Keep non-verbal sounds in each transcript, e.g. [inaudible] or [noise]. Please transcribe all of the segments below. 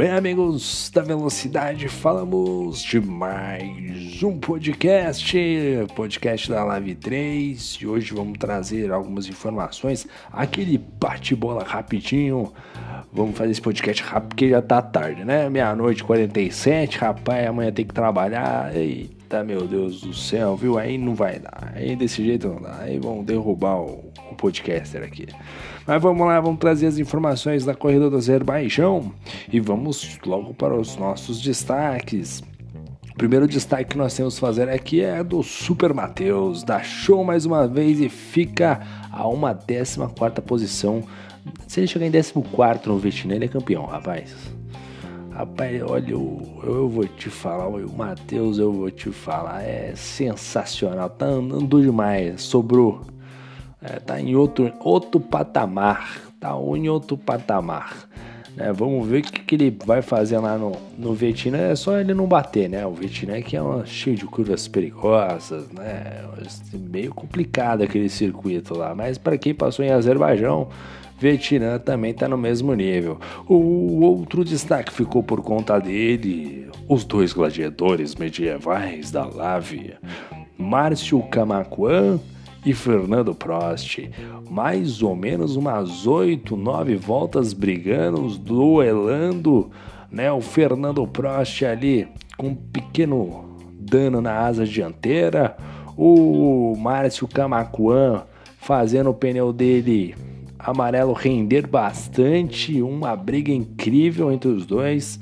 Bem, amigos da Velocidade, falamos de mais um podcast, podcast da Live 3, e hoje vamos trazer algumas informações, aquele bate-bola rapidinho. Vamos fazer esse podcast rápido porque já tá tarde, né? Meia-noite 47, rapaz, amanhã tem que trabalhar. Eita, meu Deus do céu, viu? Aí não vai dar. Aí desse jeito não dá. Aí vão derrubar o, o podcaster aqui. Mas vamos lá, vamos trazer as informações da corrida do Azerbaijão e vamos logo para os nossos destaques. O primeiro destaque que nós temos que fazer aqui é do Super Matheus, dá show mais uma vez e fica a uma 14 quarta posição. Se ele chegar em 14 no Vietnã, ele é campeão, rapaz. Rapaz, olha, eu, eu vou te falar, o Matheus, eu vou te falar, é sensacional, tá andando demais, sobrou é, tá em outro, outro patamar, tá em outro patamar. Né? Vamos ver o que, que, ele vai fazer lá no, no Vietnã. É só ele não bater, né? O Vietnã que é uma, cheio de curvas perigosas, né? Meio complicado aquele circuito lá. Mas para quem passou em Azerbaijão, Vietnã também está no mesmo nível. O outro destaque ficou por conta dele, os dois gladiadores medievais da Lávia, Márcio Camacuan e Fernando Prost. Mais ou menos umas oito, nove voltas brigando, duelando, né? O Fernando Prost ali com um pequeno dano na asa dianteira, o Márcio Camacuan fazendo o pneu dele amarelo render bastante, uma briga incrível entre os dois.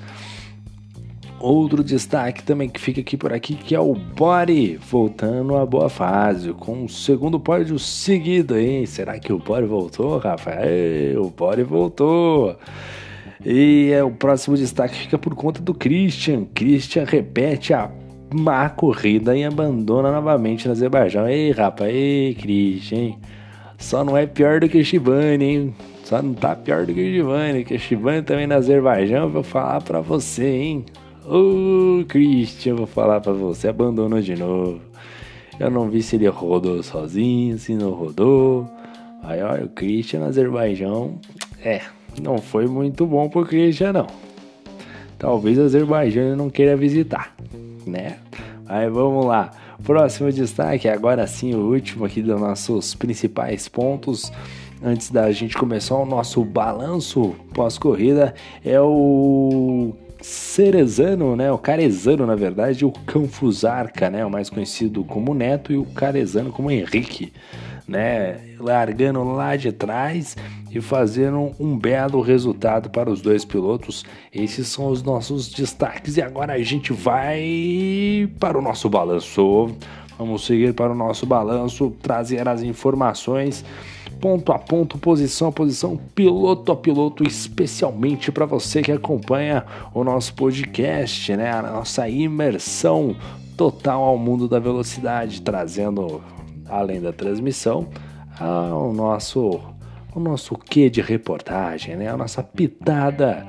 Outro destaque também que fica aqui por aqui, que é o Body voltando à boa fase, com o segundo pódio seguido, hein? Será que o Body voltou, Rafael? O Body voltou! E é, o próximo destaque fica por conta do Christian. Christian repete a má corrida e abandona novamente no Azerbaijão. Ei, rapaz, ei, Christian? Só não é pior do que Shibane, hein? Só não tá pior do que o Shibane, que o Shibane também no Azerbaijão, vou falar pra você, hein? Ô, oh, Christian, vou falar para você, abandonou de novo. Eu não vi se ele rodou sozinho, se não rodou. Aí, olha, o Christian no Azerbaijão, é, não foi muito bom pro Christian, não. Talvez o Azerbaijão não queira visitar, né? Aí, vamos lá. Próximo destaque, agora sim, o último aqui dos nossos principais pontos antes da gente começar o nosso balanço pós-corrida é o Cerezano, né? O Carezano, na verdade, o Canfusarca, né? O mais conhecido como Neto e o Carezano como Henrique, né? Largando lá de trás e fazendo um belo resultado para os dois pilotos. Esses são os nossos destaques e agora a gente vai para o nosso balanço. Vamos seguir para o nosso balanço, trazer as informações ponto a ponto, posição a posição, piloto a piloto, especialmente para você que acompanha o nosso podcast, né? A nossa imersão total ao mundo da velocidade, trazendo além da transmissão o nosso o nosso quê de reportagem, né? A nossa pitada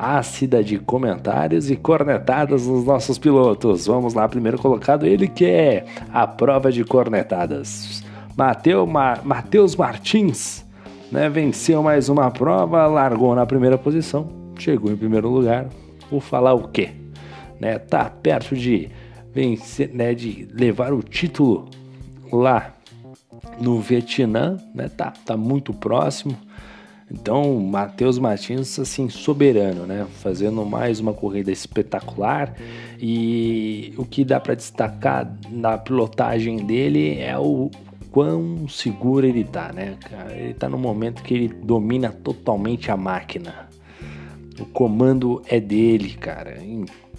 ácida de comentários e cornetadas dos nossos pilotos. Vamos lá, primeiro colocado ele que é a prova de cornetadas. Mateus, Mateus Martins né, venceu mais uma prova, largou na primeira posição, chegou em primeiro lugar. Vou falar o quê? Né, tá perto de vencer, né, de levar o título lá no Vietnã, né, tá, tá muito próximo. Então, Matheus Martins, assim, soberano, né? Fazendo mais uma corrida espetacular. E o que dá para destacar na pilotagem dele é o quão seguro ele tá, né? Ele tá no momento que ele domina totalmente a máquina. O comando é dele, cara.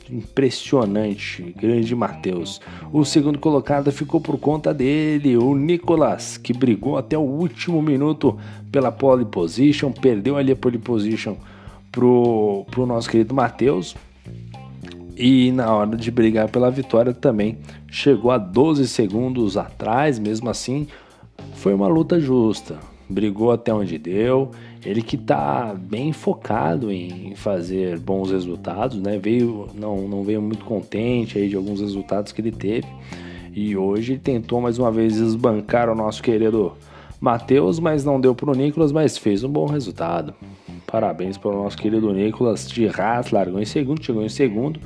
Impressionante, grande Matheus. O segundo colocado ficou por conta dele, o Nicolas, que brigou até o último minuto pela pole position, perdeu ali a pole position pro, pro nosso querido Matheus. E na hora de brigar pela vitória também chegou a 12 segundos atrás, mesmo assim, foi uma luta justa. Brigou até onde deu. Ele que está bem focado em fazer bons resultados, né? Veio, não, não veio muito contente aí de alguns resultados que ele teve. E hoje tentou mais uma vez esbancar o nosso querido Matheus, mas não deu pro Nicolas, mas fez um bom resultado. Parabéns para o nosso querido Nicolas de Haas, largou em segundo, chegou em segundo.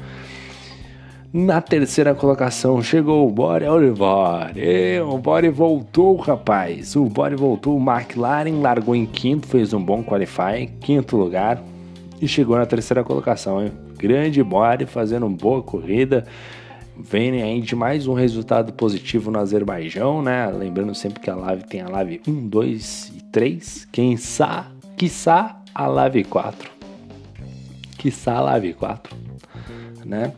Na terceira colocação chegou o Bore Oliver. O Bore voltou, rapaz. O Bore voltou. O McLaren largou em quinto, fez um bom qualify, quinto lugar e chegou na terceira colocação. Hein? Grande Bore fazendo uma boa corrida. Vem aí de mais um resultado positivo no Azerbaijão, né? Lembrando sempre que a Live tem a Live 1, 2 e 3. Quem sabe, quiçá a Live 4. Quiçá a Live 4, né?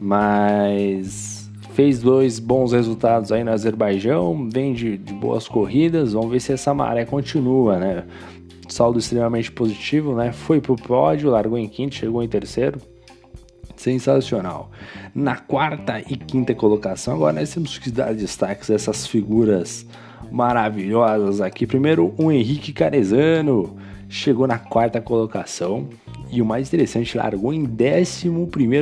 mas fez dois bons resultados aí no Azerbaijão, vem de, de, boas corridas, vamos ver se essa maré continua, né? Saldo extremamente positivo, né? Foi pro pódio, largou em quinto, chegou em terceiro. Sensacional. Na quarta e quinta colocação, agora nós temos que dar destaques a essas figuras maravilhosas aqui. Primeiro, o Henrique Carezano chegou na quarta colocação, e o mais interessante, largou em 11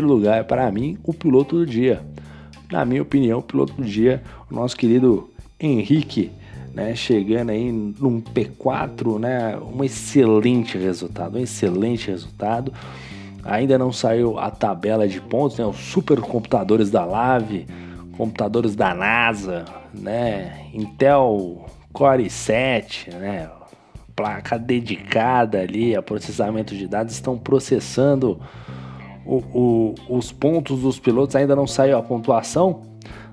lugar, para mim, o piloto do dia. Na minha opinião, o piloto do dia, o nosso querido Henrique, né, chegando aí num P4, né, um excelente resultado, um excelente resultado. Ainda não saiu a tabela de pontos, né, os supercomputadores da Lave, computadores da NASA, né, Intel Core 7, né, placa dedicada ali a processamento de dados estão processando o, o, os pontos dos pilotos. Ainda não saiu a pontuação,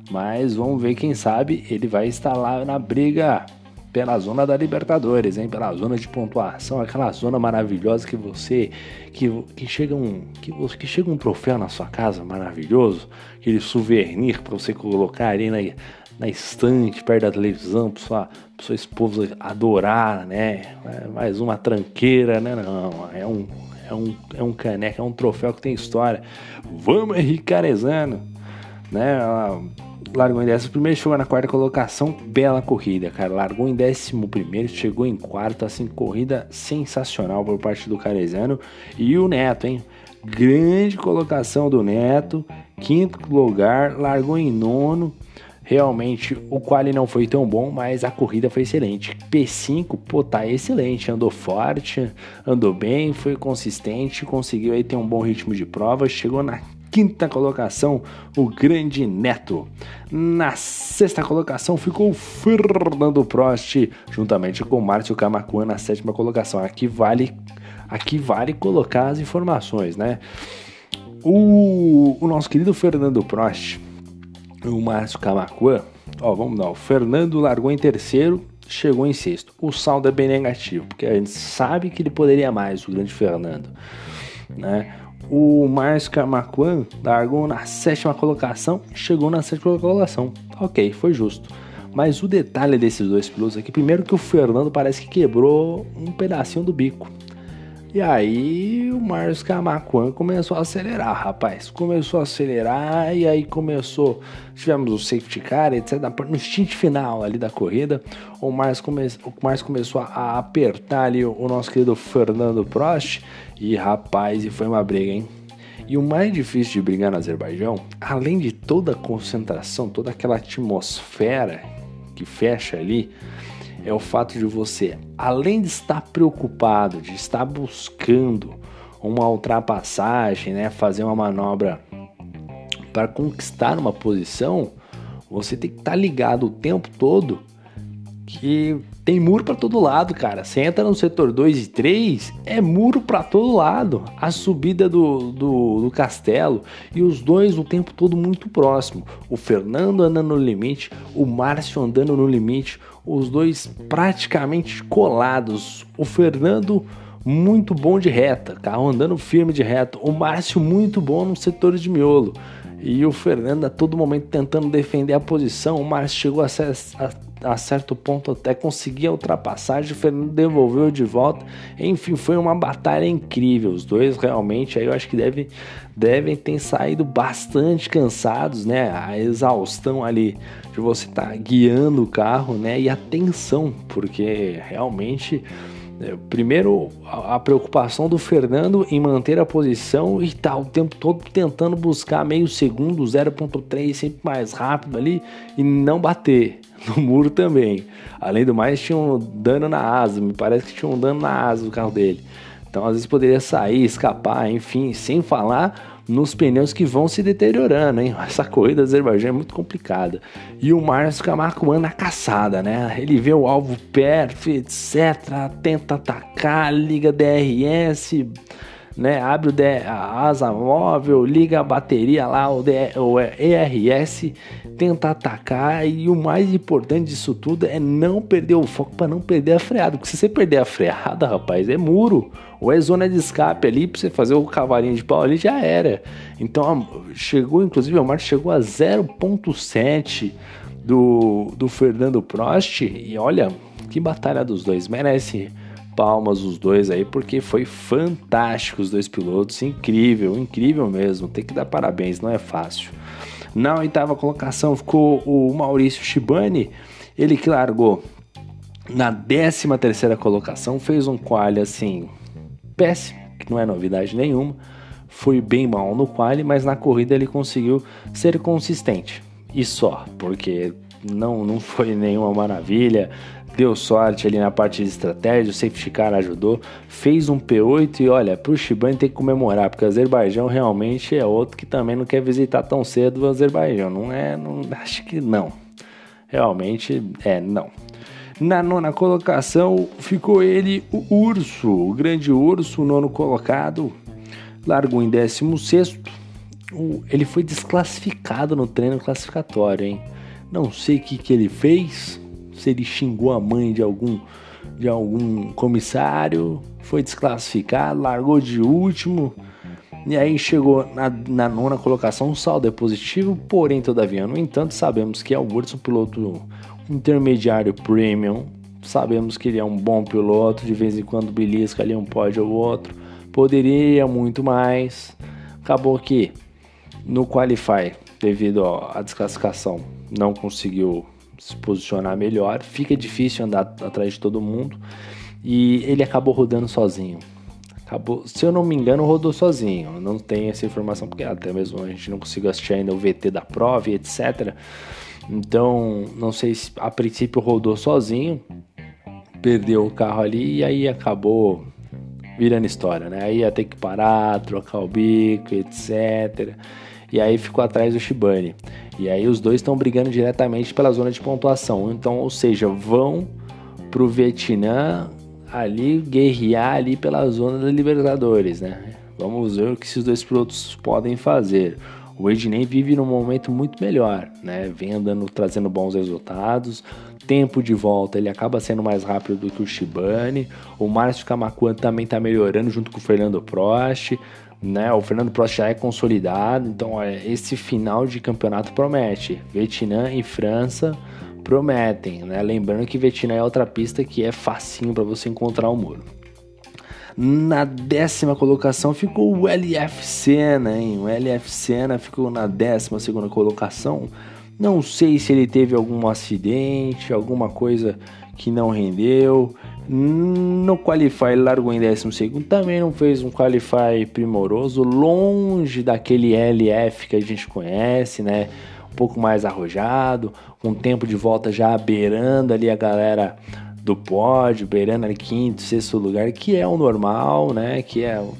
mas vamos ver quem sabe ele vai estar lá na briga pela zona da Libertadores, hein? Pela zona de pontuação, aquela zona maravilhosa que você que, que chega um que, que chega um troféu na sua casa maravilhoso, aquele souvenir para você colocar ali na na estante, perto da televisão, para sua, pra sua esposa adorar, né? É mais uma tranqueira, né? Não, é um, é um, é um caneco, é um troféu que tem história. Vamos, Henrique Carezano, né? Ela largou em décimo primeiro, chegou na quarta colocação, bela corrida, cara. Largou em décimo primeiro, chegou em quarto, assim, corrida sensacional por parte do Carezano. E o Neto, hein? Grande colocação do Neto, quinto lugar, largou em nono. Realmente o quali não foi tão bom, mas a corrida foi excelente. P5, pô, tá excelente, andou forte, andou bem, foi consistente, conseguiu aí ter um bom ritmo de prova, chegou na quinta colocação, o grande Neto. Na sexta colocação ficou Fernando Prost, juntamente com Márcio Camacuã na sétima colocação. Aqui vale, aqui vale colocar as informações, né? O, o nosso querido Fernando Prost o Márcio Camacuã, ó, vamos lá, o Fernando largou em terceiro, chegou em sexto. O saldo é bem negativo, porque a gente sabe que ele poderia mais, o grande Fernando, né? O Márcio Camacuã largou na sétima colocação, chegou na sétima colocação. Ok, foi justo. Mas o detalhe desses dois pilotos aqui, primeiro que o Fernando parece que quebrou um pedacinho do bico. E aí o Marcos Camacuan começou a acelerar, rapaz. Começou a acelerar e aí começou. Tivemos o safety car, etc. No stint final ali da corrida, o Marcos, come, começou a apertar ali o nosso querido Fernando Prost. E rapaz, e foi uma briga, hein? E o mais difícil de brigar no Azerbaijão, além de toda a concentração, toda aquela atmosfera que fecha ali, é o fato de você, além de estar preocupado, de estar buscando uma ultrapassagem, né, fazer uma manobra para conquistar uma posição, você tem que estar ligado o tempo todo que tem muro para todo lado, cara. Você entra no setor 2 e 3, é muro para todo lado. A subida do, do, do, castelo e os dois o tempo todo muito próximo. O Fernando andando no limite, o Márcio andando no limite, os dois praticamente colados. O Fernando muito bom de reta, carro andando firme de reta. O Márcio muito bom no setor de miolo. E o Fernando a todo momento tentando defender a posição. O Márcio chegou a, a, a certo ponto até conseguir a ultrapassagem. O Fernando devolveu de volta. Enfim, foi uma batalha incrível. Os dois realmente aí eu acho que devem, devem ter saído bastante cansados, né? A exaustão ali de você estar tá guiando o carro, né? E a tensão, porque realmente primeiro, a, a, preocupação do Fernando em manter a posição e tá o tempo todo tentando buscar meio segundo, 0.3, sempre mais rápido ali e não bater [laughs] no muro também. Além do mais, tinha um dano na asa, me parece que tinha um dano na asa do carro dele. Então, às vezes poderia sair, escapar, enfim, sem falar nos pneus que vão se deteriorando, hein? [laughs] Essa corrida do Azerbaijão é muito complicada. E o Márcio anda na caçada, né? Ele vê o alvo perto, etc. Tenta atacar, liga DRS, né? Abre o a asa móvel, liga a bateria lá, o, o ERS, tenta atacar. E o mais importante disso tudo é não perder o foco para não perder a freada, porque se você perder a freada, rapaz, é muro. Ou é zona de escape ali para você fazer o cavalinho de pau ali já era. Então chegou, inclusive o Martin chegou a 0.7 do, do Fernando Prost. E olha que batalha dos dois. Merece palmas os dois aí, porque foi fantástico os dois pilotos, incrível, incrível mesmo, tem que dar parabéns, não é fácil. Na oitava colocação ficou o Maurício Shibani, ele que largou na décima terceira colocação, fez um quali assim, péssimo, que não é novidade nenhuma, foi bem mal no quali, mas na corrida ele conseguiu ser consistente, e só, porque não, não foi nenhuma maravilha, deu sorte ali na parte de estratégia, o safety car ajudou, fez um P8 e olha, pro Shibane tem que comemorar, porque o Azerbaijão realmente é outro que também não quer visitar tão cedo o Azerbaijão, não é, não, acho que não, realmente é, não. Na nona colocação ficou ele, o Urso, o grande Urso, o nono colocado, largou em décimo sexto, ele foi desclassificado no treino classificatório, hein? Não sei o que, que ele fez, se ele xingou a mãe de algum de algum comissário, foi desclassificado, largou de último. E aí chegou na, na, nona colocação, o saldo é positivo, porém, todavia, no entanto, sabemos que é o um piloto intermediário premium. Sabemos que ele é um bom piloto, de vez em quando belisca ali um pódio ou outro. Poderia muito mais. Acabou que no Qualify, devido à desclassificação, não conseguiu se posicionar melhor, fica difícil andar atrás de todo mundo e ele acabou rodando sozinho. Acabou, se eu não me engano, rodou sozinho. não tenho essa informação porque até mesmo a gente não conseguiu assistir ainda o VT da prova e etc. Então, não sei se a princípio rodou sozinho, perdeu o carro ali e aí acabou virando história, né? Aí ia ter que parar, trocar o bico, etc. E aí ficou atrás do Shibane. E aí os dois estão brigando diretamente pela zona de pontuação. Então, ou seja, vão pro Vietnã ali guerrear ali pela zona da Libertadores, né? Vamos ver o que esses dois pilotos podem fazer. O Ednei vive num momento muito melhor, né? Vem andando, trazendo bons resultados. Tempo de volta, ele acaba sendo mais rápido do que o Shibane. O Márcio Camacuan também está melhorando junto com o Fernando Prost né? O Fernando Prost já é consolidado, então é, esse final de campeonato promete. Vietnã e França prometem, né? Lembrando que Vietnã é outra pista que é facinho para você encontrar o muro. Na décima colocação ficou o LF Senna, hein? O LF Senna ficou na décima segunda colocação. Não sei se ele teve algum acidente, alguma coisa que não rendeu. No Qualify largou em 12, também não fez um Qualify primoroso, longe daquele LF que a gente conhece, né? Um pouco mais arrojado, com tempo de volta já beirando ali a galera do pódio, beirando ali quinto, sexto lugar, que é o normal, né? Que é o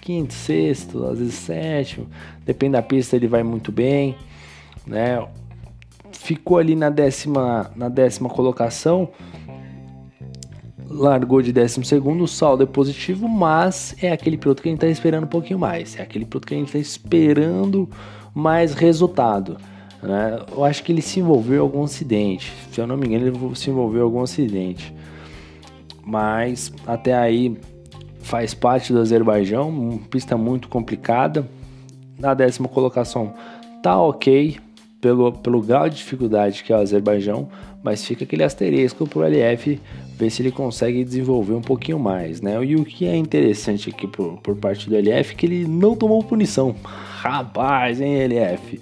quinto, sexto, às vezes sétimo, depende da pista, ele vai muito bem, né? Ficou ali na décima, na décima colocação largou de 12, o saldo é positivo, mas é aquele piloto que a gente está esperando um pouquinho mais. É aquele piloto que a gente está esperando mais resultado. Né? Eu acho que ele se envolveu em algum acidente. Se eu não me engano, ele se envolveu em algum acidente. Mas até aí faz parte do Azerbaijão, pista muito complicada. Na décima colocação tá ok pelo, pelo grau de dificuldade que é o Azerbaijão, mas fica aquele asterisco pro LF ver se ele consegue desenvolver um pouquinho mais, né? E o que é interessante aqui por, por parte do LF é que ele não tomou punição. [laughs] Rapaz, hein, LF?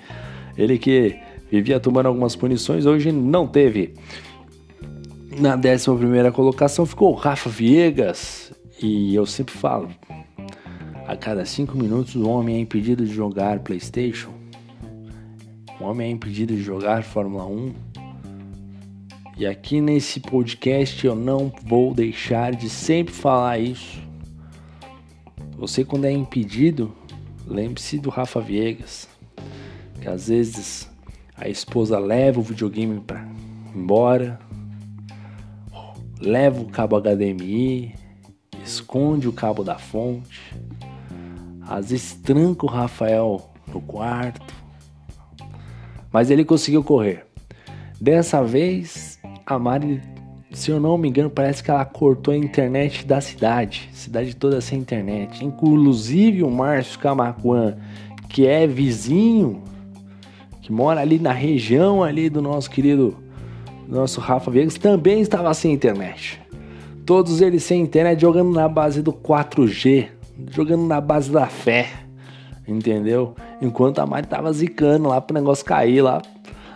Ele que vivia tomando algumas punições, hoje não teve. Na 11 colocação ficou o Rafa Viegas. E eu sempre falo: a cada 5 minutos o homem é impedido de jogar PlayStation. O homem é impedido de jogar Fórmula 1. E aqui nesse podcast eu não vou deixar de sempre falar isso. Você, quando é impedido, lembre-se do Rafa Viegas. Que às vezes a esposa leva o videogame para embora, leva o cabo HDMI, esconde o cabo da fonte, às vezes tranca o Rafael no quarto, mas ele conseguiu correr. Dessa vez, a Mari, se eu não me engano, parece que ela cortou a internet da cidade, cidade toda sem internet, inclusive o Márcio Camacuan, que é vizinho, que mora ali na região ali do nosso querido nosso Rafa Viegas também estava sem internet. Todos eles sem internet, jogando na base do 4G, jogando na base da fé, entendeu? Enquanto a Mari tava zicando lá pro negócio cair lá,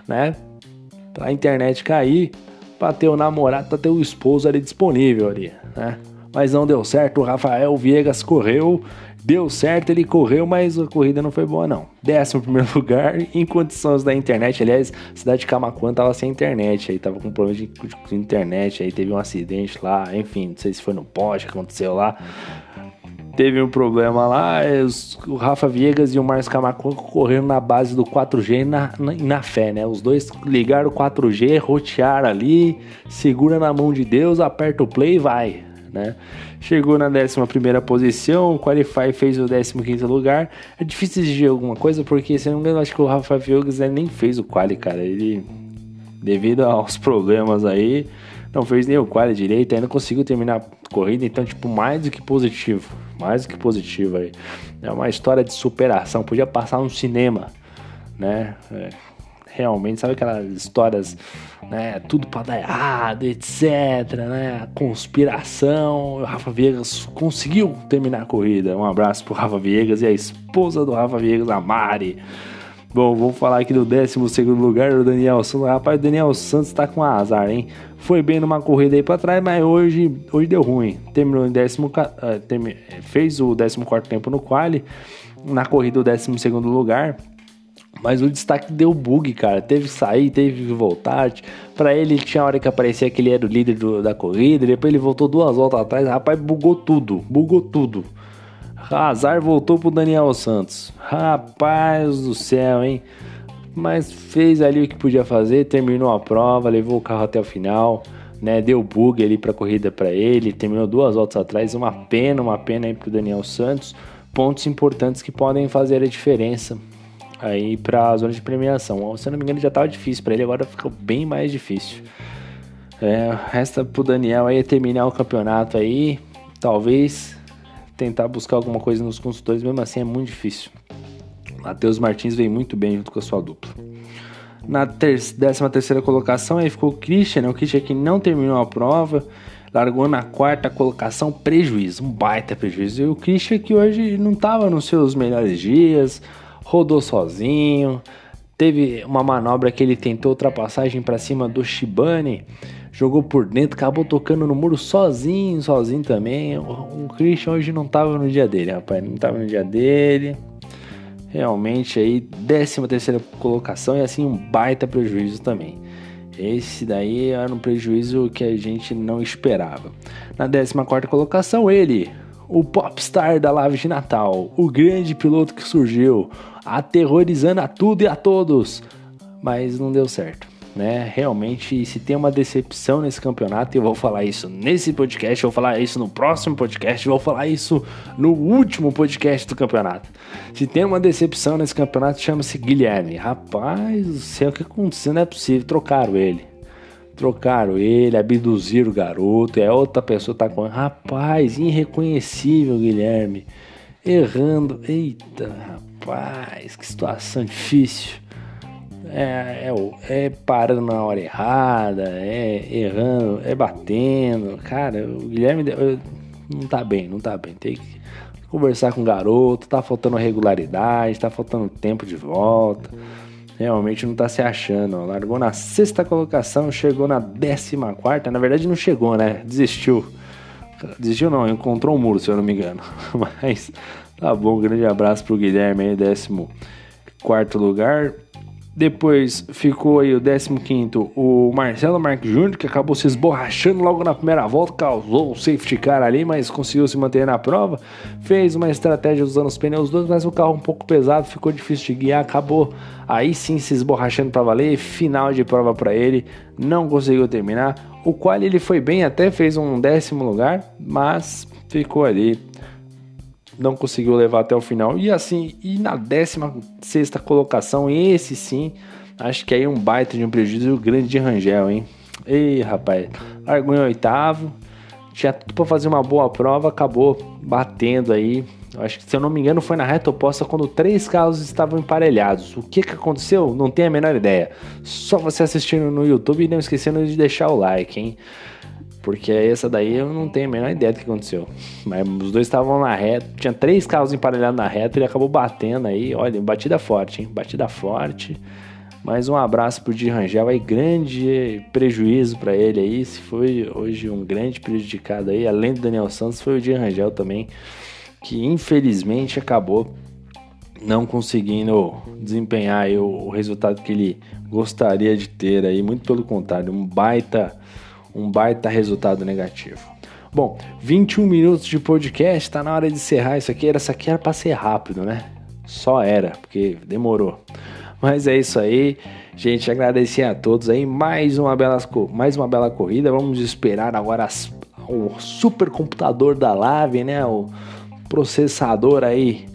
né? Pra internet cair, pra ter o namorado, pra ter o esposo ali disponível ali, né? Mas não deu certo, o Rafael Viegas correu Deu certo, ele correu, mas a corrida não foi boa, não. Décimo primeiro [laughs] lugar, em condições da internet. Aliás, a cidade de Camacuã tava sem internet, aí tava com problema de, internet, aí teve um acidente lá, enfim, não sei se foi no poste que aconteceu lá. Teve um problema lá, os, o Rafa Viegas e o Marcos Camacuã correram na base do 4G na, na, na fé, né? Os dois ligaram o 4G, rotearam ali, segura na mão de Deus, aperta o play e vai né? Chegou na 11 posição, o Qualify fez o 15 lugar. É difícil exigir alguma coisa, porque se não me engano, acho que o Rafa Fiogas nem fez o Quali, cara. Ele, devido aos problemas aí, não fez nem o Quali direito, ainda conseguiu terminar a corrida, então, tipo, mais do que positivo. Mais do que positivo aí. É uma história de superação, podia passar no cinema, né? É realmente, sabe aquelas histórias, né, tudo para dar errado, etc, né, conspiração, o Rafa Viegas conseguiu terminar a corrida, um abraço pro Rafa Viegas e a esposa do Rafa Viegas, a Mari, Bom, vamos falar aqui do 12 lugar, o Daniel Santos. Rapaz, o Daniel Santos tá com azar, hein? Foi bem numa corrida aí pra trás, mas hoje, hoje deu ruim. Terminou em décimo, uh, fez o 14 tempo no quali. Na corrida, o 12 lugar. Mas o destaque deu bug, cara. Teve que sair, teve que voltar. Para ele, tinha hora que aparecia que ele era o líder do, da corrida. Depois ele voltou duas voltas atrás. Rapaz, bugou tudo. Bugou tudo. Azar voltou pro Daniel Santos. Rapaz do céu, hein? Mas fez ali o que podia fazer. Terminou a prova, levou o carro até o final. Né, deu bug ali para corrida para ele, terminou duas voltas atrás, uma pena, uma pena aí pro Daniel Santos. Pontos importantes que podem fazer a diferença aí para a zona de premiação. Se eu não me engano, já estava difícil para ele, agora ficou bem mais difícil. É, resta pro Daniel aí terminar o campeonato aí, talvez tentar buscar alguma coisa nos consultores, mesmo assim é muito difícil. Matheus Martins vem muito bem junto com a sua dupla. Na 13 terceira colocação aí ficou o Christian, né? o Christian que não terminou a prova, largou na quarta colocação, prejuízo, um baita prejuízo. E o Christian que hoje não estava nos seus melhores dias, rodou sozinho. Teve uma manobra que ele tentou ultrapassagem para cima do Shibane, jogou por dentro, acabou tocando no muro sozinho, sozinho também. O, Christian hoje não estava no dia dele, rapaz, não estava no dia dele. Realmente aí, 13 terceira colocação e assim um baita prejuízo também. Esse daí era um prejuízo que a gente não esperava. Na 14 quarta colocação, ele, o popstar da live de Natal, o grande piloto que surgiu, aterrorizando a tudo e a todos, mas não deu certo. Né? Realmente, se tem uma decepção nesse campeonato, eu vou falar isso nesse podcast, eu vou falar isso no próximo podcast, eu vou falar isso no último podcast do campeonato. Se tem uma decepção nesse campeonato, chama-se Guilherme. Rapaz do céu, o que aconteceu? Não é possível, trocaram ele. Trocaram ele, abduziram o garoto, é outra pessoa tá com. Rapaz, irreconhecível, Guilherme. Errando. Eita, rapaz, que situação difícil. É, é, é, parando na hora errada, é errando, é batendo. Cara, o Guilherme não tá bem, não tá bem. Tem que conversar com o garoto, tá faltando regularidade, tá faltando tempo de volta. realmente não tá se achando. Largou na sexta colocação, chegou na décima quarta. Na verdade, não chegou, né? Desistiu. Desistiu não, encontrou um muro, se eu não me engano. [laughs] Mas tá bom, grande abraço pro Guilherme aí, décimo quarto lugar. Depois ficou aí o 15 o Marcelo Marques Júnior, que acabou se esborrachando logo na primeira volta, causou um safety car ali, mas conseguiu se manter na prova. Fez uma estratégia usando os pneus dois, mas o carro um pouco pesado, ficou difícil de guiar, acabou aí sim se esborrachando para valer. Final de prova para ele, não conseguiu terminar. O qual ele foi bem, até fez um décimo lugar, mas ficou ali não conseguiu levar até o final. E assim, e na 16 colocação, esse sim, acho que aí um baita de um prejuízo grande de Rangel, hein? Ei, rapaz, largou em oitavo, tinha tudo para fazer uma boa prova, acabou batendo aí. Acho que se eu não me engano foi na reta oposta quando três carros estavam emparelhados. O que que aconteceu? Não tenho a menor ideia. Só você assistindo no YouTube e não esquecendo de deixar o like, hein? Porque essa daí eu não tenho a menor ideia do que aconteceu. Mas os dois estavam na reta, tinha três carros emparelhados na reta, ele acabou batendo aí. Olha, batida forte, hein? Batida forte. Mais um abraço pro Di Rangel aí, grande prejuízo para ele aí. Se foi hoje um grande prejudicado aí, além do Daniel Santos, foi o Di Rangel também, que infelizmente acabou não conseguindo desempenhar o, o resultado que ele gostaria de ter aí, muito pelo contrário, um baita um baita resultado negativo. Bom, 21 minutos de podcast, tá na hora de encerrar isso aqui. Essa aqui era para ser rápido, né? Só era, porque demorou. Mas é isso aí. Gente, agradecer a todos aí. Mais uma bela, mais uma bela corrida. Vamos esperar agora as, o supercomputador da Lave, né? O processador aí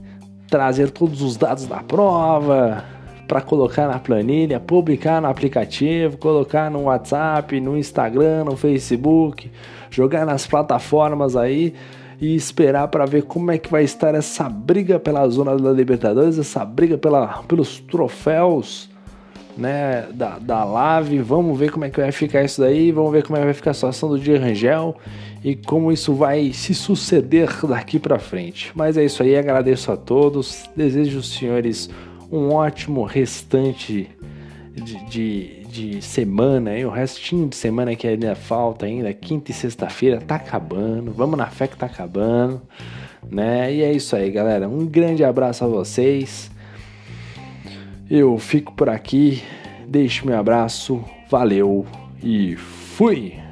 trazer todos os dados da prova para colocar na planilha, publicar no aplicativo, colocar no WhatsApp, no Instagram, no Facebook, jogar nas plataformas aí e esperar para ver como é que vai estar essa briga pela zona da Libertadores, essa briga pela, pelos troféus né, da, da Lave. Vamos ver como é que vai ficar isso daí, vamos ver como é que vai ficar a situação do Dia Rangel e como isso vai se suceder daqui para frente. Mas é isso aí, agradeço a todos, desejo os senhores um ótimo restante de, de, de semana, hein? o restinho de semana que ainda falta ainda, quinta e sexta-feira, tá acabando, vamos na fé que tá acabando, né? E é isso aí, galera. Um grande abraço a vocês. Eu fico por aqui, deixo meu abraço, valeu e fui!